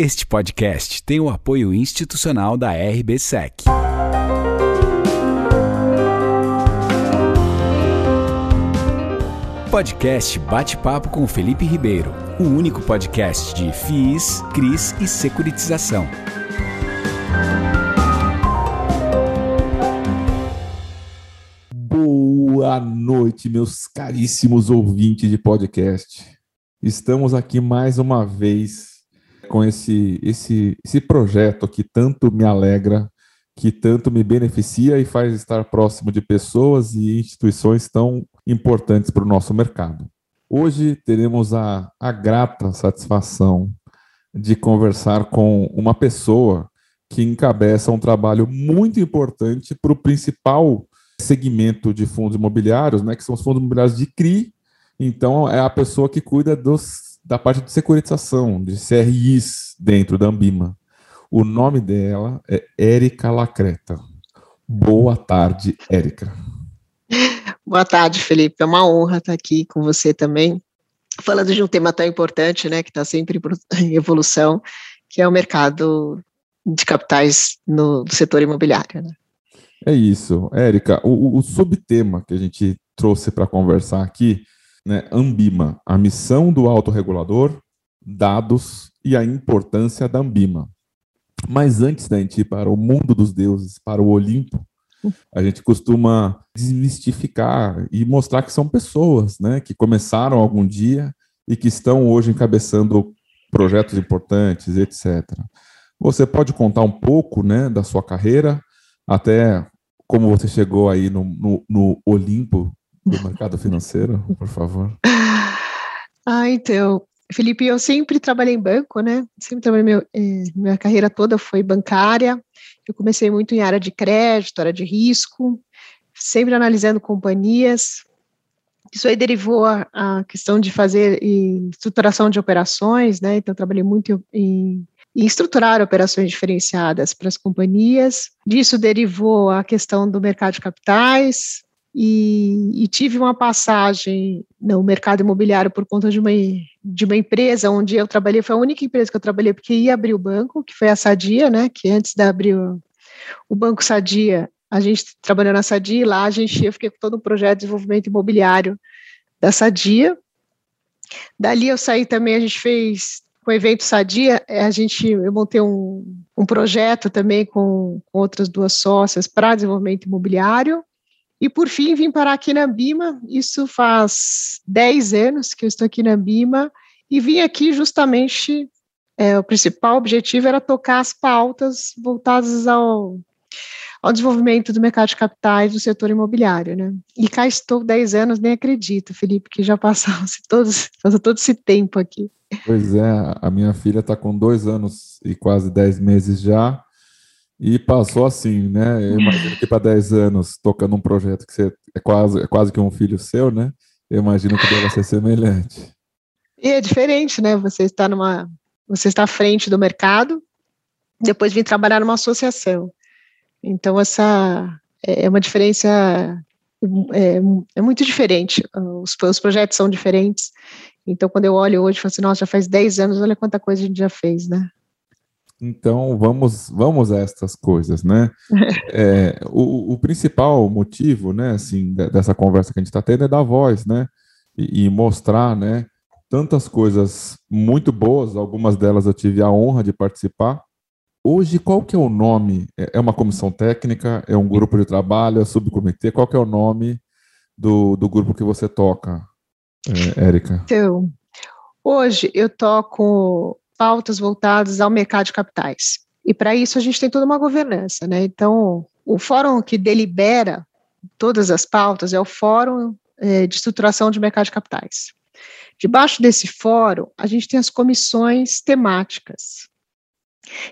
Este podcast tem o apoio institucional da RBSEC. Podcast Bate-Papo com Felipe Ribeiro, o único podcast de FIIs, CRIs e securitização. Boa noite, meus caríssimos ouvintes de podcast. Estamos aqui mais uma vez com esse, esse, esse projeto que tanto me alegra, que tanto me beneficia e faz estar próximo de pessoas e instituições tão importantes para o nosso mercado. Hoje teremos a, a grata satisfação de conversar com uma pessoa que encabeça um trabalho muito importante para o principal segmento de fundos imobiliários, né, que são os fundos imobiliários de CRI. Então, é a pessoa que cuida dos da parte de securitização, de CRIs dentro da Ambima. O nome dela é Érica Lacreta. Boa tarde, Érica. Boa tarde, Felipe. É uma honra estar aqui com você também, falando de um tema tão importante, né, que está sempre em evolução, que é o mercado de capitais no setor imobiliário. Né? É isso, Érica. O, o subtema que a gente trouxe para conversar aqui né, Ambima, a missão do autorregulador, dados e a importância da Ambima. Mas antes da gente ir para o mundo dos deuses, para o Olimpo, a gente costuma desmistificar e mostrar que são pessoas, né, que começaram algum dia e que estão hoje encabeçando projetos importantes, etc. Você pode contar um pouco, né, da sua carreira, até como você chegou aí no, no, no Olimpo do mercado financeiro, por favor? Ah, então, Felipe, eu sempre trabalhei em banco, né? Sempre trabalhei, meu, eh, minha carreira toda foi bancária. Eu comecei muito em área de crédito, área de risco, sempre analisando companhias. Isso aí derivou a, a questão de fazer estruturação de operações, né? Então, trabalhei muito em, em estruturar operações diferenciadas para as companhias. Disso derivou a questão do mercado de capitais, e, e, tive uma passagem no mercado imobiliário por conta de uma, de uma empresa onde eu trabalhei, foi a única empresa que eu trabalhei porque ia abrir o banco, que foi a Sadia, né, que antes de abrir o, o Banco Sadia, a gente trabalhou na Sadia, e lá a gente, eu fiquei com todo o projeto de desenvolvimento imobiliário da Sadia, dali eu saí também, a gente fez com o evento Sadia, é, a gente, eu montei um, um projeto também com, com outras duas sócias para desenvolvimento imobiliário, e por fim, vim parar aqui na Bima. Isso faz 10 anos que eu estou aqui na Bima e vim aqui justamente. É, o principal objetivo era tocar as pautas voltadas ao, ao desenvolvimento do mercado de capitais do setor imobiliário, né? E cá estou 10 anos, nem acredito, Felipe, que já passaram-se todos, passou todo esse tempo aqui. Pois é, a minha filha está com dois anos e quase 10 meses já, e passou assim, né? Eu imagino que para 10 anos, tocando um projeto que você é quase, é quase que um filho seu, né? Eu imagino que deve ser semelhante. E é diferente, né? Você está numa. Você está à frente do mercado, depois vir trabalhar numa associação. Então, essa é uma diferença. É, é muito diferente. Os, os projetos são diferentes. Então, quando eu olho hoje, eu falo assim, nossa, já faz 10 anos, olha quanta coisa a gente já fez, né? Então vamos vamos a estas coisas, né? É, o, o, principal motivo, né, assim, dessa conversa que a gente está tendo é dar voz, né? E, e, mostrar, né? Tantas coisas muito boas, algumas delas eu tive a honra de participar. Hoje, qual que é o nome? É, é uma comissão técnica? É um grupo de trabalho? É subcomitê? Qual que é o nome do, do grupo que você toca, é, Érica? Então, hoje eu toco pautas voltadas ao mercado de capitais. E para isso a gente tem toda uma governança, né? Então, o fórum que delibera todas as pautas é o Fórum é, de Estruturação de Mercado de Capitais. Debaixo desse fórum, a gente tem as comissões temáticas.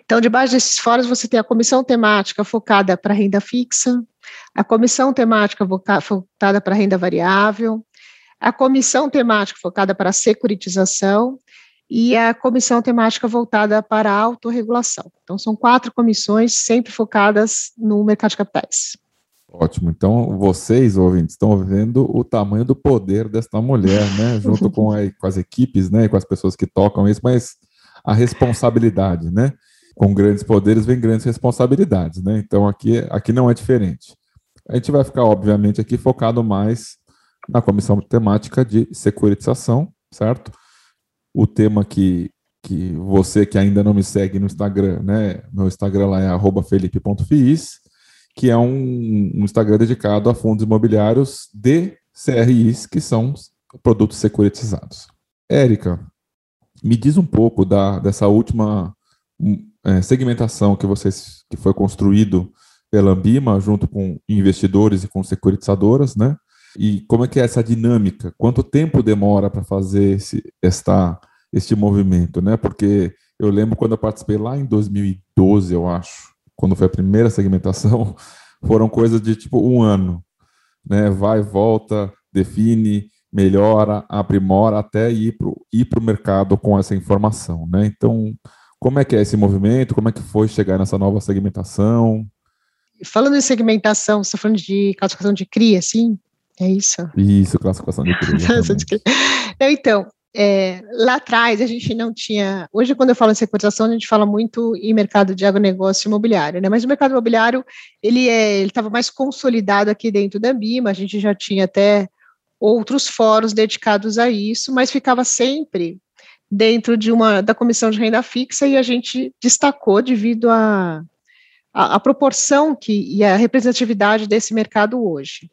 Então, debaixo desses fóruns, você tem a comissão temática focada para renda fixa, a comissão temática focada para renda variável, a comissão temática focada para securitização e a comissão temática voltada para a autorregulação. Então, são quatro comissões sempre focadas no mercado de capitais. Ótimo. Então, vocês, ouvintes, estão vendo o tamanho do poder desta mulher, né? Junto com, a, com as equipes, né? E com as pessoas que tocam isso, mas a responsabilidade, né? Com grandes poderes vem grandes responsabilidades, né? Então aqui, aqui não é diferente. A gente vai ficar, obviamente, aqui focado mais na comissão temática de securitização, certo? O tema que, que você que ainda não me segue no Instagram, né? Meu Instagram lá é felipe.fiis, que é um, um Instagram dedicado a fundos imobiliários de CRIs, que são produtos securitizados. Érica, me diz um pouco da, dessa última hum, é, segmentação que vocês que foi construído pela Ambima junto com investidores e com securitizadoras, né? E como é que é essa dinâmica? Quanto tempo demora para fazer esse, esta, este movimento, né? Porque eu lembro quando eu participei lá em 2012, eu acho, quando foi a primeira segmentação, foram coisas de tipo um ano, né? Vai, volta, define, melhora, aprimora até ir para ir o mercado com essa informação, né? Então, como é que é esse movimento? Como é que foi chegar nessa nova segmentação? Falando em segmentação, você está falando de classificação de CRI, assim? É isso? Isso, classificação de CRI. Não, então, é, lá atrás a gente não tinha. Hoje, quando eu falo em securitização, a gente fala muito em mercado de agronegócio imobiliário, né? Mas o mercado imobiliário ele é, estava mais consolidado aqui dentro da Ambima. A gente já tinha até outros fóruns dedicados a isso, mas ficava sempre dentro de uma da comissão de renda fixa e a gente destacou devido a a, a proporção que e a representatividade desse mercado hoje.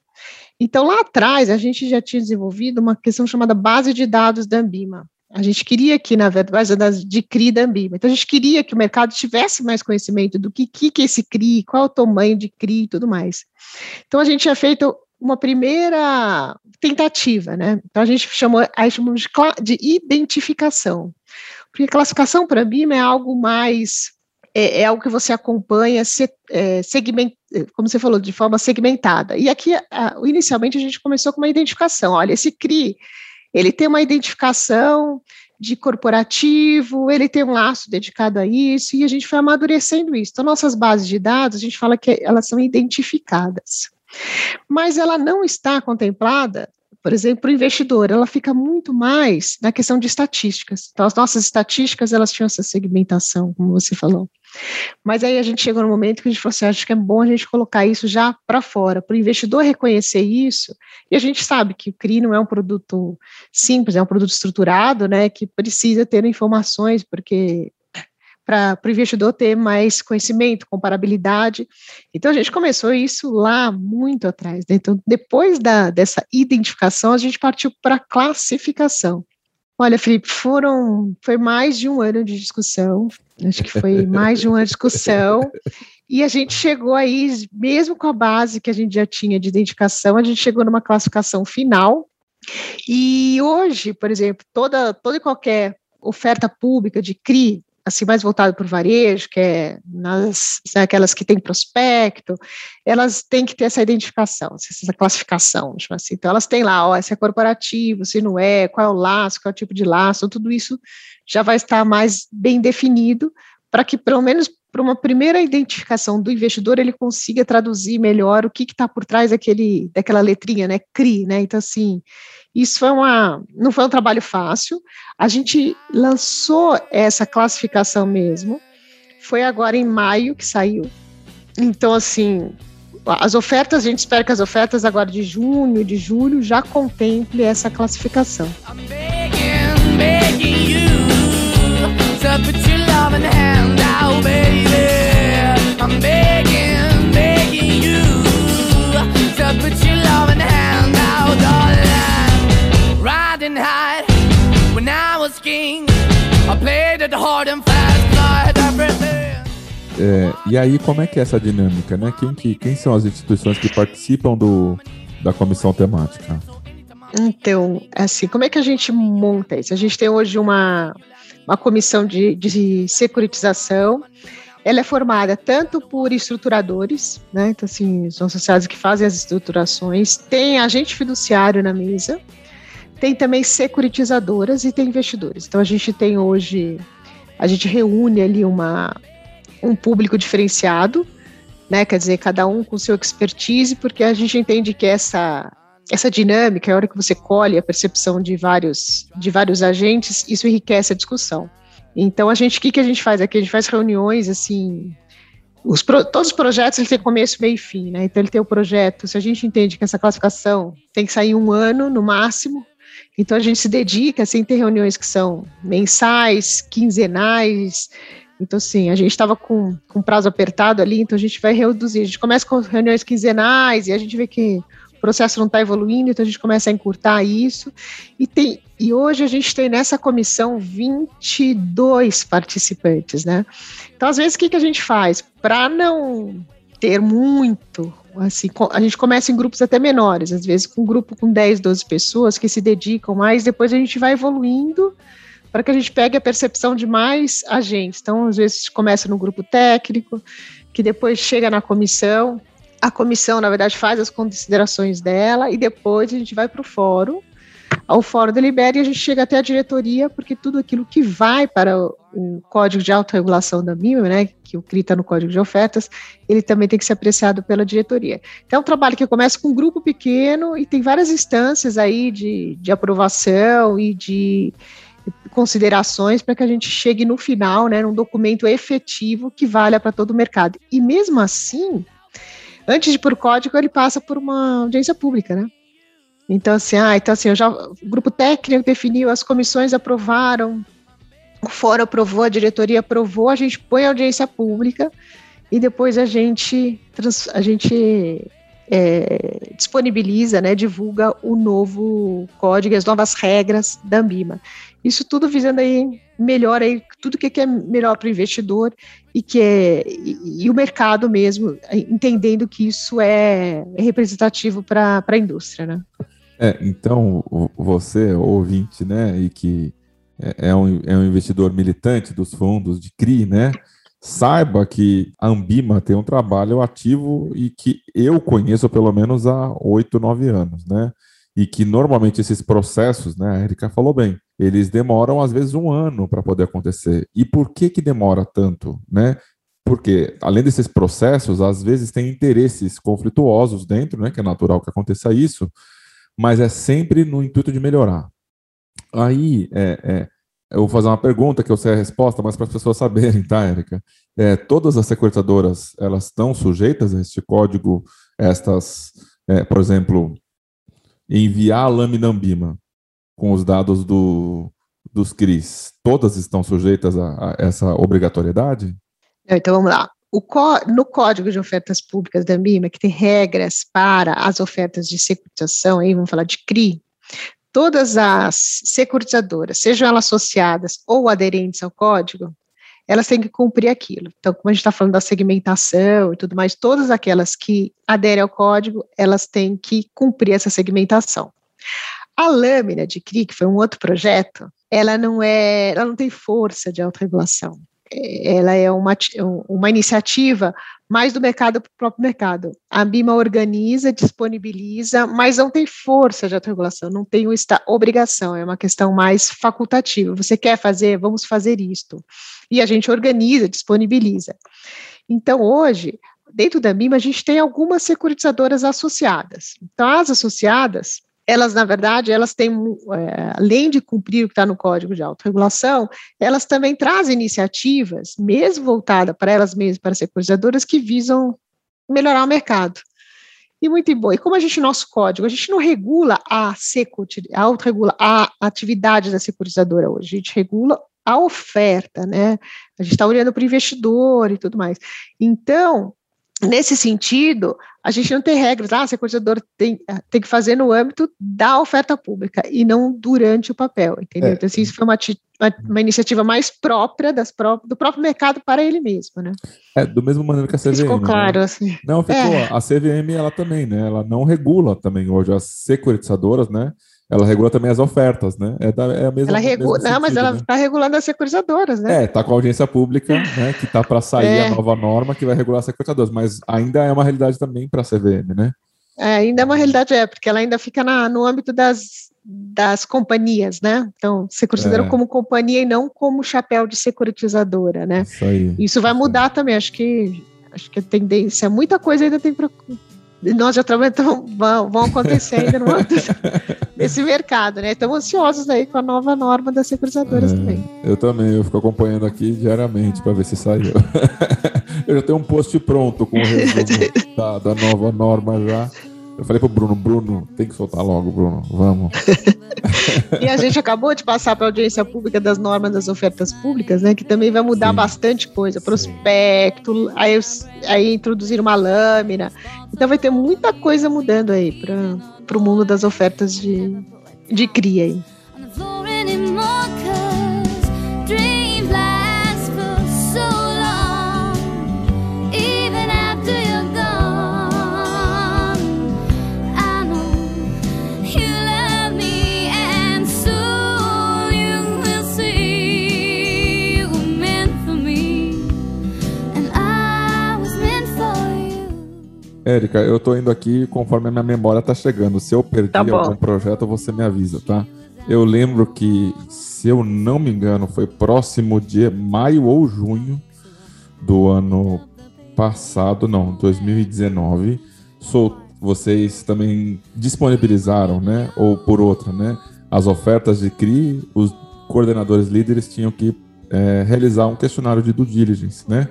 Então, lá atrás, a gente já tinha desenvolvido uma questão chamada base de dados da Ambima. A gente queria que, na verdade, de CRI da Ambima. Então, a gente queria que o mercado tivesse mais conhecimento do que, que, que é esse CRI, qual é o tamanho de CRI e tudo mais. Então, a gente tinha feito uma primeira tentativa, né? Então, a gente chamou, aí chamamos de, de identificação. Porque classificação para a BIM é algo mais é, é, algo que você acompanha se, é, segment, como você falou, de forma segmentada. E aqui, a, inicialmente, a gente começou com uma identificação. Olha, esse CRI, ele tem uma identificação de corporativo, ele tem um laço dedicado a isso, e a gente foi amadurecendo isso. Então, nossas bases de dados, a gente fala que elas são identificadas. Mas ela não está contemplada por exemplo, o investidor, ela fica muito mais na questão de estatísticas. Então, as nossas estatísticas, elas tinham essa segmentação, como você falou. Mas aí a gente chegou no momento que a gente falou assim, acho que é bom a gente colocar isso já para fora, para o investidor reconhecer isso, e a gente sabe que o CRI não é um produto simples, é um produto estruturado, né, que precisa ter informações, porque para o investidor ter mais conhecimento, comparabilidade. Então, a gente começou isso lá muito atrás. Né? Então, depois da, dessa identificação, a gente partiu para classificação. Olha, Felipe, foram, foi mais de um ano de discussão, acho que foi mais de uma discussão, e a gente chegou aí, mesmo com a base que a gente já tinha de identificação, a gente chegou numa classificação final, e hoje, por exemplo, toda, toda e qualquer oferta pública de CRI, assim mais voltado para o varejo, que é nas né, aquelas que têm prospecto, elas têm que ter essa identificação, essa classificação, assim. Então elas têm lá, ó, se é corporativo, se não é, qual é o laço, qual é o tipo de laço, tudo isso já vai estar mais bem definido para que pelo menos para uma primeira identificação do investidor ele consiga traduzir melhor o que está por trás daquele, daquela letrinha, né, CRI, né? Então assim isso foi uma, não foi um trabalho fácil. A gente lançou essa classificação mesmo. Foi agora em maio que saiu. Então, assim, as ofertas, a gente espera que as ofertas agora de junho, de julho, já contemple essa classificação. I'm begging, begging you to put your love in hand out, baby. I'm begging, begging you to put your love in hand out, darling riding high when I was king. I played it hard and fast, everything. É, e aí, como é que é essa dinâmica, né? Quem, que, quem são as instituições que participam do, da comissão temática? Então, assim, como é que a gente monta isso? A gente tem hoje uma, uma comissão de, de securitização. Ela é formada tanto por estruturadores, né? Então, assim, são associados que fazem as estruturações, tem agente fiduciário na mesa, tem também securitizadoras e tem investidores. Então a gente tem hoje, a gente reúne ali uma, um público diferenciado, né? Quer dizer, cada um com seu expertise, porque a gente entende que essa essa dinâmica, a hora que você colhe a percepção de vários de vários agentes, isso enriquece a discussão. Então a gente, o que, que a gente faz aqui? A gente faz reuniões assim. Os pro, todos os projetos ele têm começo, meio e fim, né? Então ele tem o projeto. Se a gente entende que essa classificação tem que sair um ano no máximo, então a gente se dedica, assim, ter reuniões que são mensais, quinzenais. Então, assim, a gente estava com, com prazo apertado ali, então a gente vai reduzir. A gente começa com reuniões quinzenais e a gente vê que processo não está evoluindo, então a gente começa a encurtar isso. E, tem, e hoje a gente tem nessa comissão 22 participantes, né? Então, às vezes, o que, que a gente faz? Para não ter muito assim, a gente começa em grupos até menores, às vezes com um grupo com 10, 12 pessoas que se dedicam mais, depois a gente vai evoluindo para que a gente pegue a percepção de mais agentes. Então, às vezes começa no grupo técnico, que depois chega na comissão, a comissão, na verdade, faz as considerações dela e depois a gente vai para o fórum ao Fórum Delibera e a gente chega até a diretoria, porque tudo aquilo que vai para o Código de Autorregulação da MIMA, né, que o CRI está no Código de Ofertas, ele também tem que ser apreciado pela diretoria. Então, é um trabalho que começa com um grupo pequeno e tem várias instâncias aí de, de aprovação e de considerações para que a gente chegue no final, né, num documento efetivo que valha para todo o mercado. E mesmo assim, antes de ir por código, ele passa por uma audiência pública, né? Então, assim, ah, então assim, eu já, o grupo técnico definiu, as comissões aprovaram, o fórum aprovou, a diretoria aprovou, a gente põe a audiência pública e depois a gente, a gente é, disponibiliza, né, divulga o novo código, as novas regras da Ambima. Isso tudo visando aí melhor aí tudo que é melhor para o investidor e que é e, e, o mercado mesmo entendendo que isso é, é representativo para a indústria, né? É, então, você, ouvinte, né, e que é, é um, é um investidor militante dos fundos de CRI, né, saiba que a Ambima tem um trabalho ativo e que eu conheço pelo menos há oito, nove anos, né, e que normalmente esses processos, né, a Erika falou bem, eles demoram às vezes um ano para poder acontecer. E por que que demora tanto, né? Porque, além desses processos, às vezes tem interesses conflituosos dentro, né, que é natural que aconteça isso, mas é sempre no intuito de melhorar. Aí, é, é, eu vou fazer uma pergunta que eu sei a resposta, mas para as pessoas saberem, tá, Érica? É, todas as securitadoras, elas estão sujeitas a este código, estas, é, por exemplo, enviar a lâmina Ambima com os dados do, dos CRIs, todas estão sujeitas a, a essa obrigatoriedade? Então vamos lá no Código de Ofertas Públicas da MIMA, que tem regras para as ofertas de securitização, aí vamos falar de CRI, todas as securitizadoras, sejam elas associadas ou aderentes ao código, elas têm que cumprir aquilo. Então, como a gente está falando da segmentação e tudo mais, todas aquelas que aderem ao código, elas têm que cumprir essa segmentação. A lâmina de CRI, que foi um outro projeto, ela não é, ela não tem força de autorregulação ela é uma, uma iniciativa mais do mercado para o próprio mercado. A BIMA organiza, disponibiliza, mas não tem força de autorregulação, não tem esta obrigação, é uma questão mais facultativa. Você quer fazer, vamos fazer isto. E a gente organiza, disponibiliza. Então, hoje, dentro da BIMA, a gente tem algumas securitizadoras associadas. Então, as associadas, elas, na verdade, elas têm, é, além de cumprir o que está no Código de Autorregulação, elas também trazem iniciativas, mesmo voltadas para elas mesmas, para securitizadoras, que visam melhorar o mercado. E muito bom. E como a gente, nosso código, a gente não regula a, a autorregula a atividade da securitizadora hoje, a gente regula a oferta, né? A gente está olhando para o investidor e tudo mais. Então, nesse sentido, a gente não tem regras, ah, a securitizadora tem, ah, tem que fazer no âmbito da oferta pública e não durante o papel, entendeu? É. Então, assim, isso foi uma, uma, uma, iniciativa mais própria das pró do próprio mercado para ele mesmo, né? É, do mesmo maneira que a CVM. Ficou né? claro, né? assim. Não, ficou, é. a CVM, ela também, né? Ela não regula também hoje as securitizadoras, né? Ela regula também as ofertas, né? É, da, é a mesma Ela regula, não, mas ela está né? regulando as securitizadoras, né? É, está com a audiência pública, né? Que está para sair é. a nova norma que vai regular as securitizadoras, mas ainda é uma realidade também para a CVM, né? É, ainda é uma realidade, é, porque ela ainda fica na, no âmbito das, das companhias, né? Então, securitizadora é. como companhia e não como chapéu de securitizadora, né? Isso aí. Isso vai mudar também, acho que acho que a tendência, muita coisa ainda tem para nós já trabalhamos, então, vão, vão acontecer ainda no âmbito desse mercado, né? Estamos ansiosos aí com a nova norma das securitizadoras é, também. Eu também, eu fico acompanhando aqui diariamente para ver se saiu. eu já tenho um post pronto com o resumo da, da nova norma já. Eu falei pro Bruno, Bruno, tem que soltar logo, Bruno, vamos. e a gente acabou de passar para a audiência pública das normas das ofertas públicas, né? Que também vai mudar Sim. bastante coisa. Prospecto, aí, aí introduzir uma lâmina. Então vai ter muita coisa mudando aí para o mundo das ofertas de, de cria aí. Érica, eu tô indo aqui conforme a minha memória tá chegando. Se eu perdi tá algum projeto, você me avisa, tá? Eu lembro que, se eu não me engano, foi próximo de maio ou junho do ano passado, não, 2019. Sou, vocês também disponibilizaram, né? Ou por outra, né? As ofertas de CRI, os coordenadores líderes tinham que é, realizar um questionário de due diligence, né?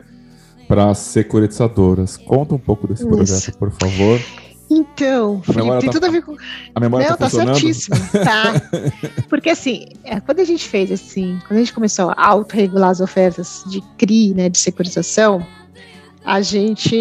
Para as securitizadoras. Conta um pouco desse projeto, Isso. por favor. Então, Felipe, tem tá, tudo a ver com. A memória Não, tá, tá certíssimo. Tá. Porque assim, é, quando a gente fez assim, quando a gente começou a autorregular as ofertas de CRI, né, de securitização, a gente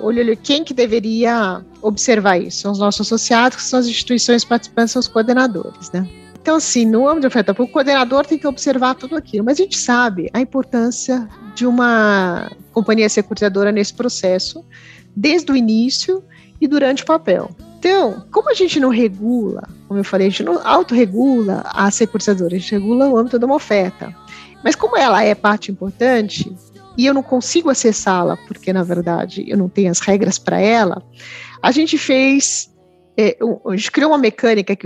olhou quem que deveria observar isso. São os nossos associados, que são as instituições participantes, são os coordenadores, né? Então, assim, no âmbito de oferta pública, o coordenador tem que observar tudo aquilo, mas a gente sabe a importância de uma companhia securitizadora nesse processo, desde o início e durante o papel. Então, como a gente não regula, como eu falei, a gente não autorregula a securitizadora, a gente regula o âmbito de uma oferta. Mas como ela é parte importante e eu não consigo acessá-la, porque na verdade eu não tenho as regras para ela, a gente fez é, gente criou uma mecânica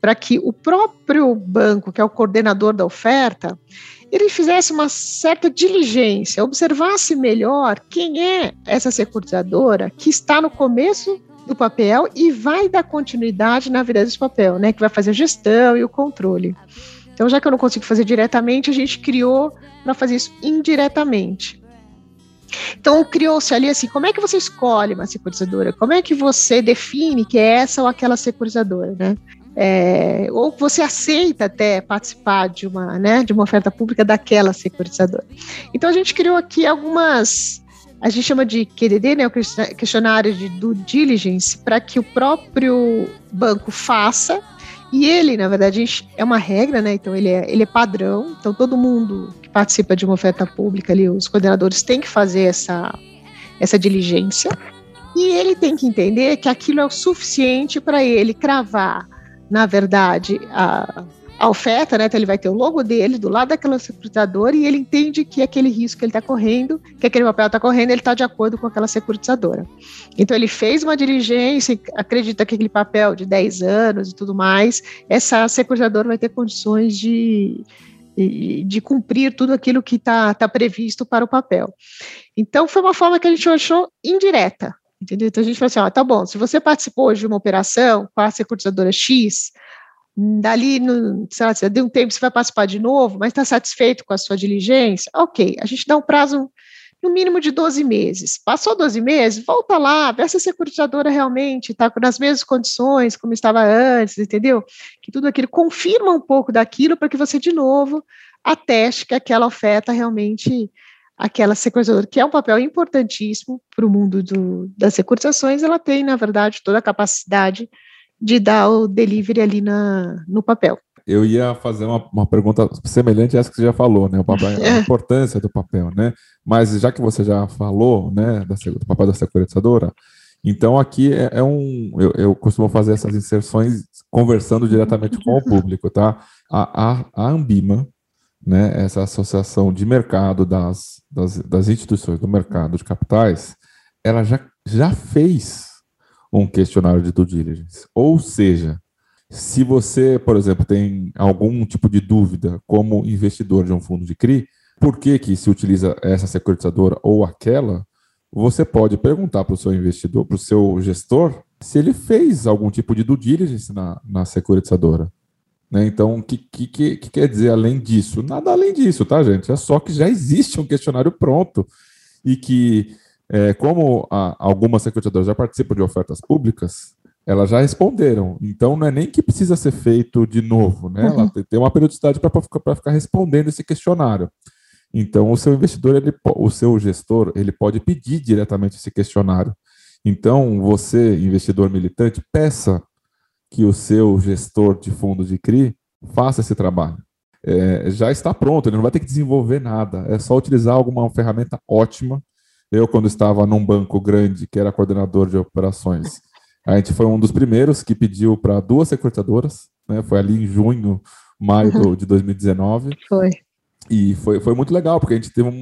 para que o próprio banco, que é o coordenador da oferta, ele fizesse uma certa diligência, observasse melhor quem é essa securitizadora que está no começo do papel e vai dar continuidade na vida desse papel, né? Que vai fazer a gestão e o controle. Então, já que eu não consigo fazer diretamente, a gente criou para fazer isso indiretamente. Então, criou-se ali assim: como é que você escolhe uma securitizadora? Como é que você define que é essa ou aquela securitizadora, né? É, ou você aceita até participar de uma, né, de uma oferta pública daquela securitizadora. Então a gente criou aqui algumas, a gente chama de QDD, né, o questionário de due diligence, para que o próprio banco faça e ele, na verdade, é uma regra, né? Então ele é, ele é padrão. Então todo mundo participa de uma oferta pública ali, os coordenadores têm que fazer essa, essa diligência. E ele tem que entender que aquilo é o suficiente para ele cravar na verdade, a, a oferta, né? Então ele vai ter o logo dele do lado daquela securitizadora e ele entende que aquele risco que ele está correndo, que aquele papel está correndo, ele está de acordo com aquela securitizadora. Então ele fez uma diligência, acredita que aquele papel de 10 anos e tudo mais, essa securitizadora vai ter condições de, de, de cumprir tudo aquilo que está tá previsto para o papel. Então foi uma forma que a gente achou indireta, Entendeu? Então a gente fala assim: ó, tá bom, se você participou de uma operação com a securitizadora X, dali, no, sei lá, deu um tempo, você vai participar de novo, mas está satisfeito com a sua diligência? Ok, a gente dá um prazo no mínimo de 12 meses. Passou 12 meses, volta lá, vê se a securitizadora realmente está nas mesmas condições como estava antes, entendeu? Que tudo aquilo confirma um pouco daquilo para que você, de novo, ateste que aquela oferta realmente aquela securitizadora, que é um papel importantíssimo para o mundo do, das securitizações, ela tem, na verdade, toda a capacidade de dar o delivery ali na, no papel. Eu ia fazer uma, uma pergunta semelhante a essa que você já falou, né? O papel, a importância do papel, né? Mas já que você já falou, né, da, do papel da securitizadora, então aqui é, é um. Eu, eu, costumo fazer essas inserções conversando diretamente com o público, tá? A, a, a Ambima, né, essa associação de mercado das, das, das, instituições do mercado de capitais, ela já, já fez um questionário de due diligence. Ou seja, se você, por exemplo, tem algum tipo de dúvida como investidor de um fundo de CRI, por que, que se utiliza essa securitizadora ou aquela, você pode perguntar para o seu investidor, para o seu gestor, se ele fez algum tipo de due diligence na, na securitizadora. Né? Então, o que, que, que, quer dizer além disso? Nada além disso, tá, gente? É só que já existe um questionário pronto e que, é, como a, algumas securitizadoras já participam de ofertas públicas, elas já responderam. Então, não é nem que precisa ser feito de novo, né? Ela uhum. tem uma periodicidade para ficar respondendo esse questionário. Então, o seu investidor, ele, o seu gestor, ele pode pedir diretamente esse questionário. Então, você, investidor militante, peça que o seu gestor de fundo de CRI faça esse trabalho. É, já está pronto, ele não vai ter que desenvolver nada, é só utilizar alguma ferramenta ótima. Eu, quando estava num banco grande, que era coordenador de operações, a gente foi um dos primeiros que pediu para duas securitadoras, né, foi ali em junho, maio de 2019. Foi. E foi, foi muito legal, porque a gente teve um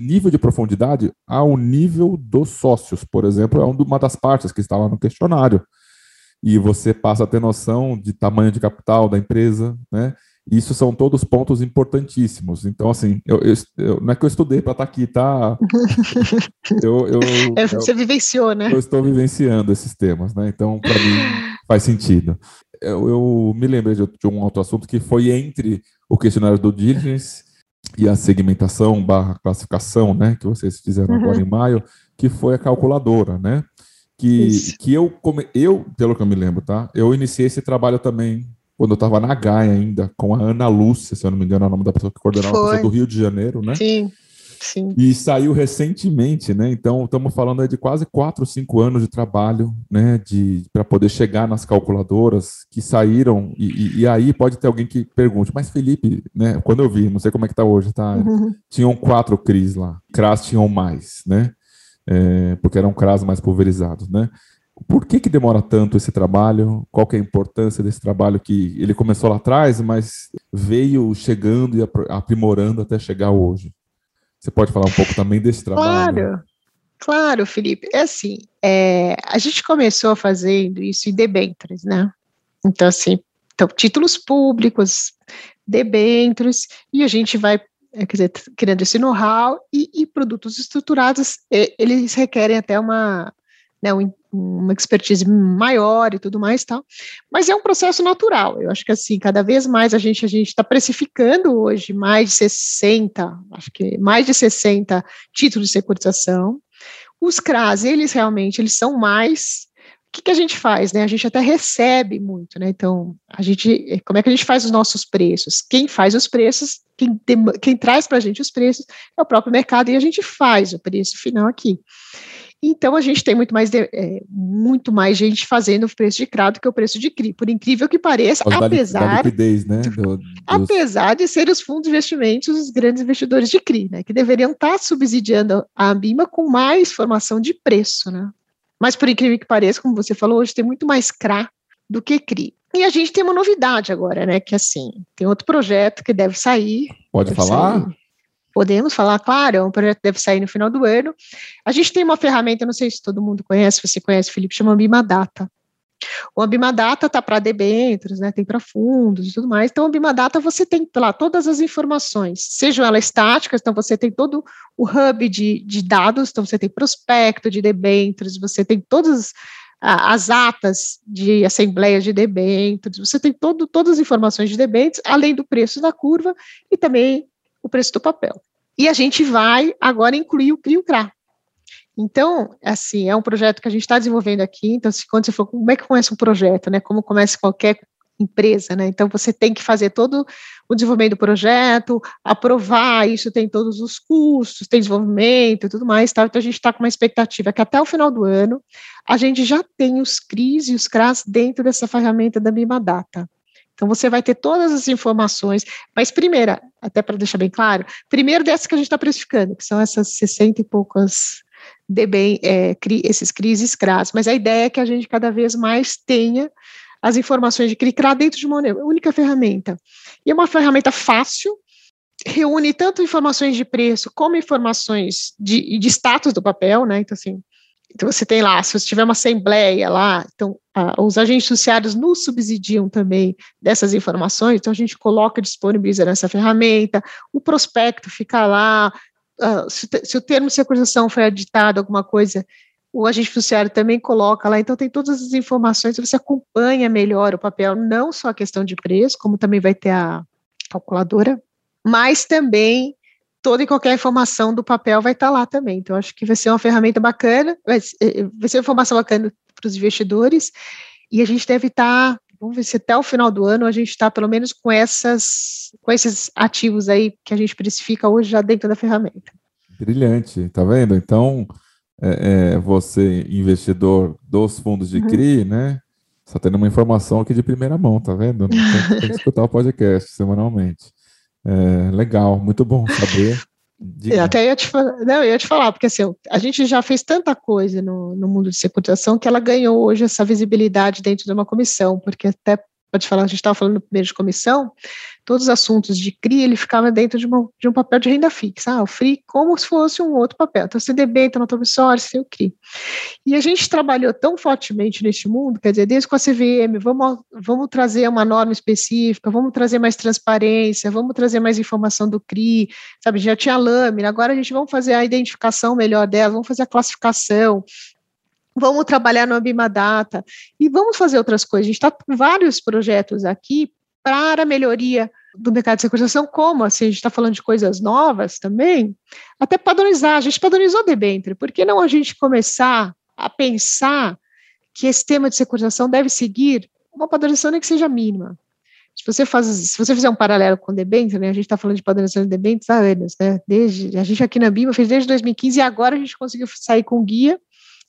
nível de profundidade ao nível dos sócios, por exemplo, é uma das partes que estava no questionário e você passa a ter noção de tamanho de capital da empresa, né? Isso são todos pontos importantíssimos. Então, assim, eu, eu, eu não é que eu estudei para estar tá aqui, tá? Eu, eu, é, você vivenciou, né? Eu estou vivenciando esses temas, né? Então, para mim, faz sentido. Eu, me lembrei de, de, um outro assunto que foi entre o questionário do diligence e a segmentação barra classificação, né? Que vocês fizeram uhum. agora em maio, que foi a calculadora, né? que, que eu, eu, pelo que eu me lembro, tá? Eu iniciei esse trabalho também quando eu estava na Gaia ainda, com a Ana Lúcia, se eu não me engano, é o nome da pessoa que coordenava a pessoa do Rio de Janeiro, né? Sim. Sim. E saiu recentemente, né? Então estamos falando de quase quatro, cinco anos de trabalho, né? De para poder chegar nas calculadoras que saíram e, e, e, aí pode ter alguém que pergunte, mas Felipe, né? Quando eu vi, não sei como é que tá hoje, tá? Uhum. Tinham quatro CRIs lá, CRAS tinham mais, né? é, porque eram CRAS mais pulverizados, né? Por que, que demora tanto esse trabalho? Qual que é a importância desse trabalho que ele começou lá atrás, mas veio chegando e aprimorando até chegar hoje? Você pode falar um pouco também desse trabalho? Claro, claro, Felipe. É assim, é, a gente começou fazendo isso em debêntures, né? Então, assim, então, títulos públicos, debêntures, e a gente vai é, quer dizer, criando esse know-how e, e, produtos estruturados, eles requerem até uma, né, uma expertise maior e tudo mais tal, mas é um processo natural, eu acho que assim, cada vez mais a gente a gente está precificando hoje mais de 60, acho que mais de 60 títulos de securitização, os CRAS, eles realmente, eles são mais que, que a gente faz, né? A gente até recebe muito, né? Então, a gente, como é que a gente faz os nossos preços? Quem faz os preços, quem, tem, quem traz para a gente os preços é o próprio mercado e a gente faz o preço final aqui. Então, a gente tem muito mais, de, é, muito mais gente fazendo o preço de CRA do que o preço de CRI, por incrível que pareça, apesar, da liquidez, né, do, dos... apesar de serem os fundos de investimentos os grandes investidores de CRI, né, que deveriam estar subsidiando a Ambima com mais formação de preço, né. Mas, por incrível que pareça, como você falou, hoje tem muito mais CRA do que CRI. E a gente tem uma novidade agora, né? Que assim, tem outro projeto que deve sair. Pode deve falar? Sair. Podemos falar, claro, é um projeto deve sair no final do ano. A gente tem uma ferramenta, não sei se todo mundo conhece, você conhece, Felipe, chama Bima Data. O Abimadata está para debêntures, né, tem para fundos e tudo mais. Então, o Abimadata você tem lá todas as informações, sejam elas estáticas, então você tem todo o hub de, de dados, então você tem prospecto de debêntures, você tem todas as atas de assembleias de debêntures, você tem todo, todas as informações de debêntures, além do preço da curva e também o preço do papel. E a gente vai agora incluir o CRIO-CRA, então, assim, é um projeto que a gente está desenvolvendo aqui. Então, se, quando você for, como é que começa um projeto, né? Como começa qualquer empresa, né? Então, você tem que fazer todo o desenvolvimento do projeto, aprovar, isso tem todos os custos, tem desenvolvimento e tudo mais, tá? Então, a gente está com uma expectativa que até o final do ano a gente já tem os CRIs e os CRAS dentro dessa ferramenta da Mima Data. Então, você vai ter todas as informações, mas primeira, até para deixar bem claro, primeiro dessa que a gente está precificando, que são essas 60 e poucas de bem, é, cri, esses crises CRAS, mas a ideia é que a gente cada vez mais tenha as informações de CRI-CRA dentro de uma única ferramenta. E é uma ferramenta fácil, reúne tanto informações de preço como informações de, de status do papel, né? Então, assim, então você tem lá, se você tiver uma assembleia lá, então os agentes sociais nos subsidiam também dessas informações, então a gente coloca, disponibiliza nessa ferramenta, o prospecto fica lá, uh, se, se, o termo de securitização foi editado, alguma coisa, o agente fiduciário também coloca lá, então tem todas as informações, você acompanha melhor o papel, não só a questão de preço, como também vai ter a calculadora, mas também toda e qualquer informação do papel vai estar lá também. Então, acho que vai ser uma ferramenta bacana, vai, vai ser uma informação bacana para os investidores, e a gente deve estar, vamos ver se até o final do ano a gente está pelo menos com essas, com esses ativos aí que a gente precifica hoje já dentro da ferramenta. Brilhante, tá vendo? Então, é, é, você, investidor dos fundos de uhum. CRI, né? Só tendo uma informação aqui de primeira mão, tá vendo? Tem, tem que escutar o podcast semanalmente. É, legal, muito bom saber. Diga. Até ia te, não, ia te falar, porque assim, a gente já fez tanta coisa no, no mundo de securitização que ela ganhou hoje essa visibilidade dentro de uma comissão, porque até pode falar, a gente estava falando primeiro de comissão, todos os assuntos de CRI, ele ficava dentro de, uma, de um papel de renda fixa, ah, o FRI como se fosse um outro papel, então CDB, então nota tem o CRI. E a gente trabalhou tão fortemente neste mundo, quer dizer, desde com a CVM, vamos, vamos trazer uma norma específica, vamos trazer mais transparência, vamos trazer mais informação do CRI, sabe, já tinha lâmina, agora a gente vamos fazer a identificação melhor dela, vamos fazer a classificação, vamos trabalhar no Abimadata e vamos fazer outras coisas. A gente está com vários projetos aqui para melhoria do mercado de securitização, como assim, a gente está falando de coisas novas também, até padronizar, a gente padronizou o debênture, por que não a gente começar a pensar que esse tema de securitização deve seguir uma padronização nem que seja mínima. Se você, faz, se você fizer um paralelo com o debênture, né, a gente está falando de padronização de debêntures há anos, né, desde, a gente aqui na BIMA fez desde 2015 e agora a gente conseguiu sair com guia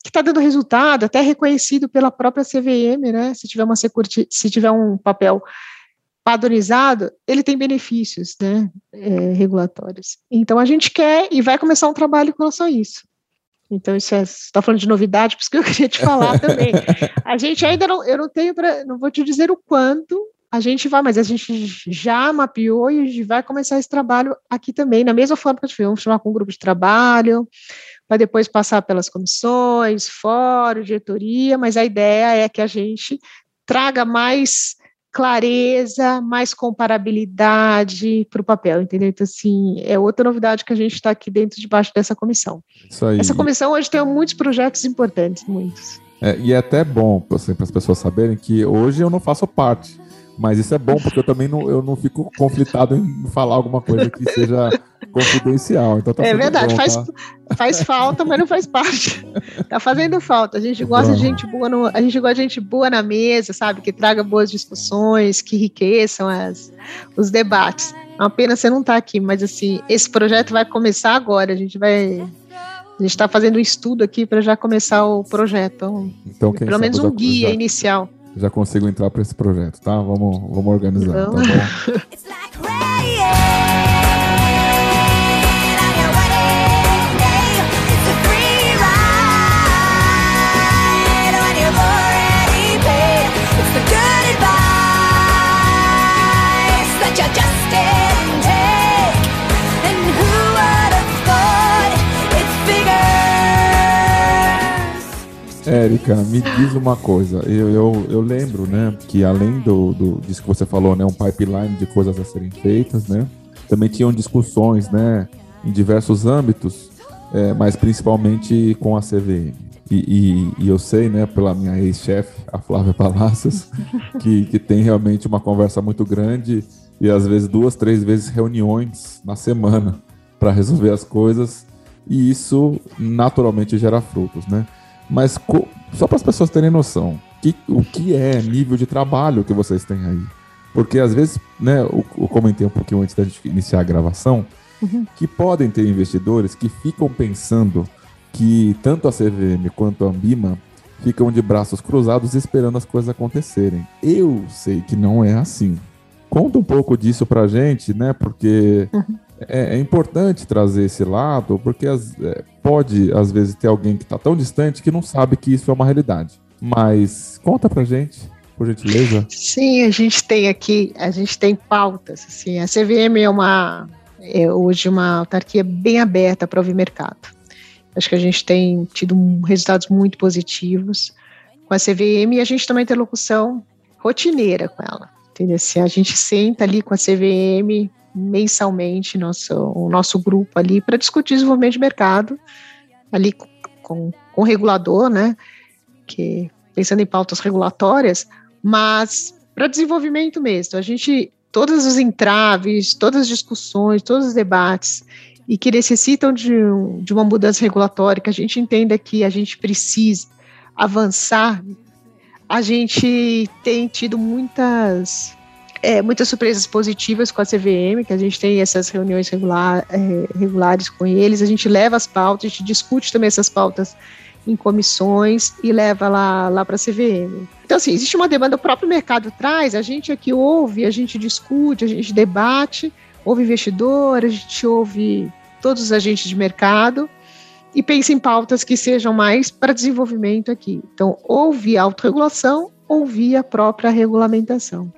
que está dando resultado, até reconhecido pela própria CVM, né? Se tiver uma security, se tiver um papel padronizado, ele tem benefícios, né? É, regulatórios. Então a gente quer e vai começar um trabalho com relação a isso. Então, isso é, está falando de novidade, por isso que eu queria te falar também. A gente ainda não, eu não tenho para, não vou te dizer o quanto a gente vai, mas a gente já mapeou e vai começar esse trabalho aqui também, na mesma forma que a gente fez, vamos chamar com um grupo de trabalho, para depois passar pelas comissões, fórum, diretoria, mas a ideia é que a gente traga mais clareza, mais comparabilidade para o papel, entendeu? Então, assim, é outra novidade que a gente está aqui dentro, debaixo dessa comissão. Essa comissão hoje tem muitos projetos importantes, muitos. É, e é até bom assim, para as pessoas saberem que hoje eu não faço parte mas isso é bom, porque eu também não, eu não fico conflitado em falar alguma coisa que seja confidencial. Então tá é verdade, bom, faz, tá? faz falta, mas não faz parte. Tá fazendo falta. A gente gosta de gente boa, no, a gente gosta de gente boa na mesa, sabe? Que traga boas discussões, que enriqueçam as, os debates. É uma pena você não estar tá aqui, mas assim, esse projeto vai começar agora. A gente vai. A gente está fazendo um estudo aqui para já começar o projeto. Então, pelo menos um guia já... inicial já consigo entrar para esse projeto, tá? Vamos, vamos organizar, tá bom? Érica, me diz uma coisa. Eu, eu, eu lembro, né, que além do, do disso que você falou, né, um pipeline de coisas a serem feitas, né, também tinham discussões, né, em diversos âmbitos, é, mas principalmente com a CVM. E, e, e, eu sei, né, pela minha ex-chefe, a Flávia Palacios, que, que tem realmente uma conversa muito grande e às vezes duas, três vezes reuniões na semana para resolver as coisas. E isso naturalmente gera frutos, né? Mas só para as pessoas terem noção, que, o que é nível de trabalho que vocês têm aí? Porque às vezes, né, eu, eu comentei um pouquinho antes da gente iniciar a gravação, uhum. que podem ter investidores que ficam pensando que tanto a CVM quanto a Ambima ficam de braços cruzados esperando as coisas acontecerem. Eu sei que não é assim. Conta um pouco disso pra gente, né? Porque uhum é, é, importante trazer esse lado, porque as, é, pode, às vezes, ter alguém que está tão distante que não sabe que isso é uma realidade. Mas conta pra gente, por gentileza. Sim, a gente tem aqui, a gente tem pautas. Assim, a CVM é uma é hoje uma autarquia bem aberta para ouvir mercado. Acho que a gente tem tido resultados muito positivos com a CVM e a gente também tem locução rotineira com ela. Entendeu? Assim, a gente senta ali com a CVM mensalmente nosso, o nosso grupo ali para discutir desenvolvimento de mercado, ali com, com, o regulador, né? Que, pensando em pautas regulatórias, mas para desenvolvimento mesmo. A gente, todos os entraves, todas as discussões, todos os debates, e que necessitam de, de uma mudança regulatória, que a gente entenda que a gente precisa avançar, a gente tem tido muitas é, muitas surpresas positivas com a CVM, que a gente tem essas reuniões regular, é, regulares com eles, a gente leva as pautas, a gente discute também essas pautas em comissões e leva lá, lá para a CVM. Então, assim, existe uma demanda, o próprio mercado traz, a gente aqui ouve, a gente discute, a gente debate, ouve investidor, a gente ouve todos os agentes de mercado e pensa em pautas que sejam mais para desenvolvimento aqui. Então, ou via autorregulação ou via própria regulamentação.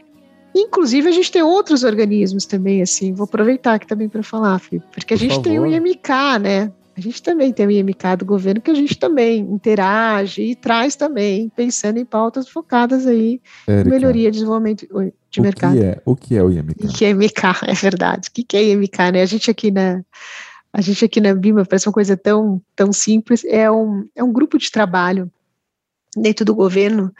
Inclusive, a gente tem outros organismos também, assim, vou aproveitar aqui também para falar, Felipe, porque a Por gente favor. tem o IMK, né? A gente também tem o IMK do governo que a gente também interage e traz também, pensando em pautas focadas aí em melhoria de desenvolvimento de o mercado. Que é, o que é o IMK? O que é IMK, é verdade. O que é IMK, né? A gente aqui na, a gente aqui na BIMA parece uma coisa tão, tão simples, é um, é um grupo de trabalho dentro do governo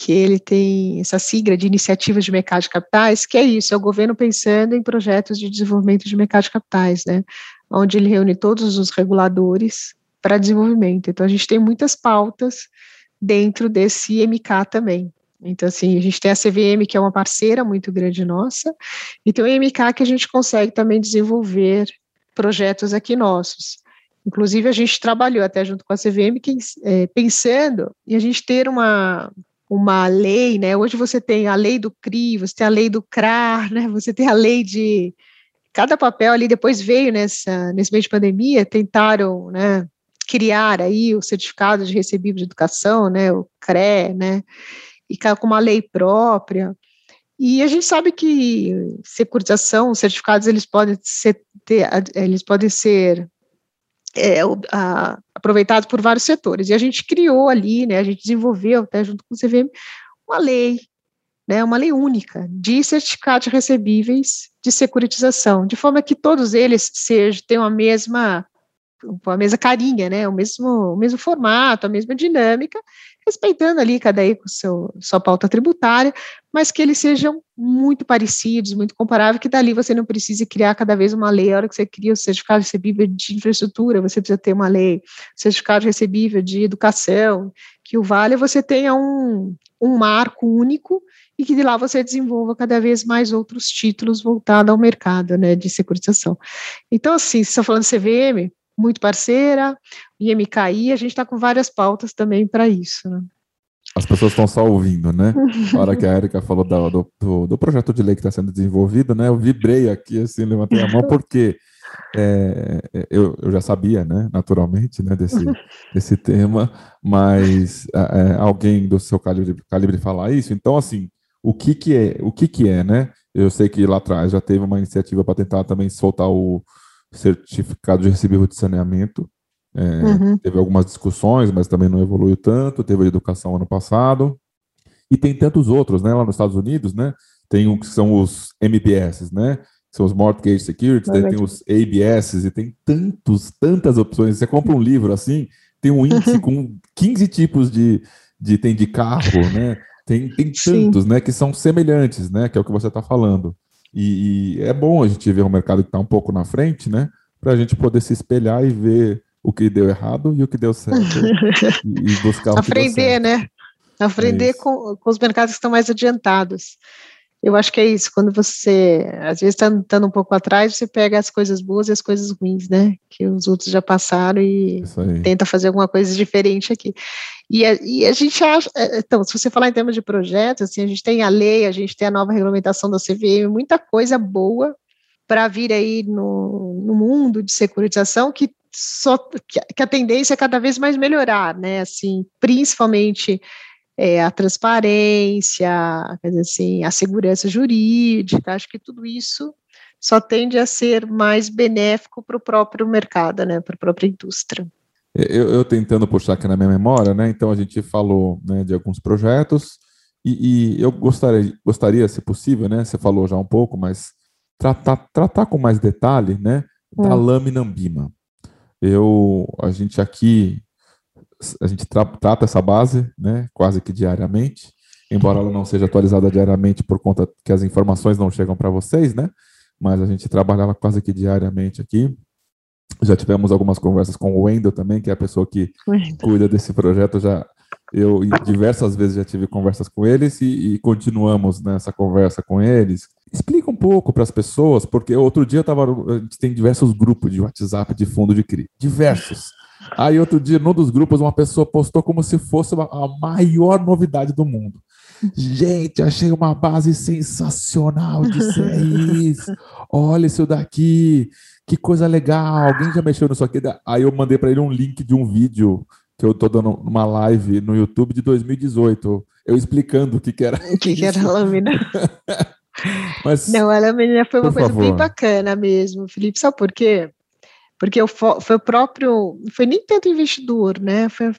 que ele tem essa sigla de iniciativas de mercado de capitais, que é isso, é o governo pensando em projetos de desenvolvimento de mercado de capitais, né? onde ele reúne todos os reguladores para desenvolvimento. Então, a gente tem muitas pautas dentro desse MK também. Então, assim, a gente tem a CVM, que é uma parceira muito grande nossa, e tem o MK que a gente consegue também desenvolver projetos aqui nossos. Inclusive, a gente trabalhou até junto com a CVM, que, é, pensando em a gente ter uma, uma lei, né? Hoje você tem a lei do CRI, você tem a lei do CRAR, né? Você tem a lei de cada papel ali depois veio nessa, nesse meio de pandemia, tentaram, né, criar aí o certificado de recebível de educação, né, o CRE, né, e com uma lei própria. E a gente sabe que securitização, certificados, eles podem ser, ter, eles podem ser é, a, aproveitados por vários setores. E a gente criou ali, né, a gente desenvolveu, até junto com o CVM, uma lei né, uma lei única de certificados recebíveis de securitização, de forma que todos eles sejam, tenham a mesma a mesma carinha, né, o mesmo, o mesmo formato, a mesma dinâmica, respeitando ali cada aí com seu, sua pauta tributária, mas que eles sejam muito parecidos, muito comparáveis, que dali você não precise criar cada vez uma lei, a hora que você cria o certificado recebível de infraestrutura, você precisa ter uma lei, certificado recebível de educação, que o Vale você tenha um, um marco único e que de lá você desenvolva cada vez mais outros títulos voltados ao mercado né, de securitização. Então, assim, você está falando CVM, muito parceira, IMKI, a gente está com várias pautas também para isso. Né? As pessoas estão só ouvindo, né? Na hora que a Erika falou do, do, do, projeto de lei que está sendo desenvolvido, né? Eu vibrei aqui, assim, levantei a mão, porque é, eu, eu, já sabia, né, naturalmente, né, desse, desse tema, mas é, alguém do seu calibre, calibre falar isso, então, assim, o que que é, o que que é, né? Eu sei que lá atrás já teve uma iniciativa para tentar também soltar o certificado de recebível de saneamento. É, uhum. Teve algumas discussões, mas também não evoluiu tanto. Teve a educação ano passado. E tem tantos outros, né? Lá nos Estados Unidos, né? Tem um que são os MBS, né? São os Mortgage Securities, tem os ABS, e tem tantos, tantas opções. Você compra um livro assim, tem um índice com 15 tipos de, de tem de carro, né? Tem, tem tantos, né, que são semelhantes, né, que é o que você está falando. E, e, é bom a gente ver um mercado que está um pouco na frente, né, para a gente poder se espelhar e ver o que deu errado e o que deu certo e, e buscar o Aprender, né? Aprender é com, com os mercados que estão mais adiantados. Eu acho que é isso, quando você, às vezes, está andando um pouco atrás, você pega as coisas boas e as coisas ruins, né? Que os outros já passaram e tenta fazer alguma coisa diferente aqui. E a, e a, gente acha, é, então, se você falar em termos de projetos, assim, a gente tem a lei, a gente tem a nova regulamentação da CVM, muita coisa boa para vir aí no, no mundo de securitização que só que a tendência é cada vez mais melhorar, né? Assim, principalmente é, a transparência, quer dizer assim, a segurança jurídica, acho que tudo isso só tende a ser mais benéfico para o próprio mercado, né, para a própria indústria. Eu, eu, tentando puxar aqui na minha memória, né, então a gente falou né, de alguns projetos, e, e, eu gostaria, gostaria, se possível, né, você falou já um pouco, mas tratar, tratar com mais detalhe, né, da hum. lâmina ambima. Eu, a gente aqui, a gente tra trata essa base, né, quase que diariamente, embora ela não seja atualizada diariamente por conta que as informações não chegam para vocês, né, mas a gente trabalhava quase que diariamente aqui. Já tivemos algumas conversas com o Wendel também, que é a pessoa que cuida desse projeto. Já eu diversas vezes já tive conversas com eles e, e continuamos nessa conversa com eles. Explica um pouco para as pessoas, porque outro dia eu tava, a gente tem diversos grupos de WhatsApp de fundo de CRI, diversos. Aí outro dia, num dos grupos, uma pessoa postou como se fosse a maior novidade do mundo. Gente, achei uma base sensacional de CRIs. Olha isso daqui, que coisa legal. Alguém já mexeu nisso aqui? Aí eu mandei para ele um link de um vídeo que eu tô dando uma live no YouTube de 2018, eu explicando o que, que era. O que, que era a lâmina. Mas, Não, a lâmina foi uma coisa favor. bem bacana mesmo, Felipe. Sabe por quê? Porque foi o próprio, foi nem tanto investidor, né? Foi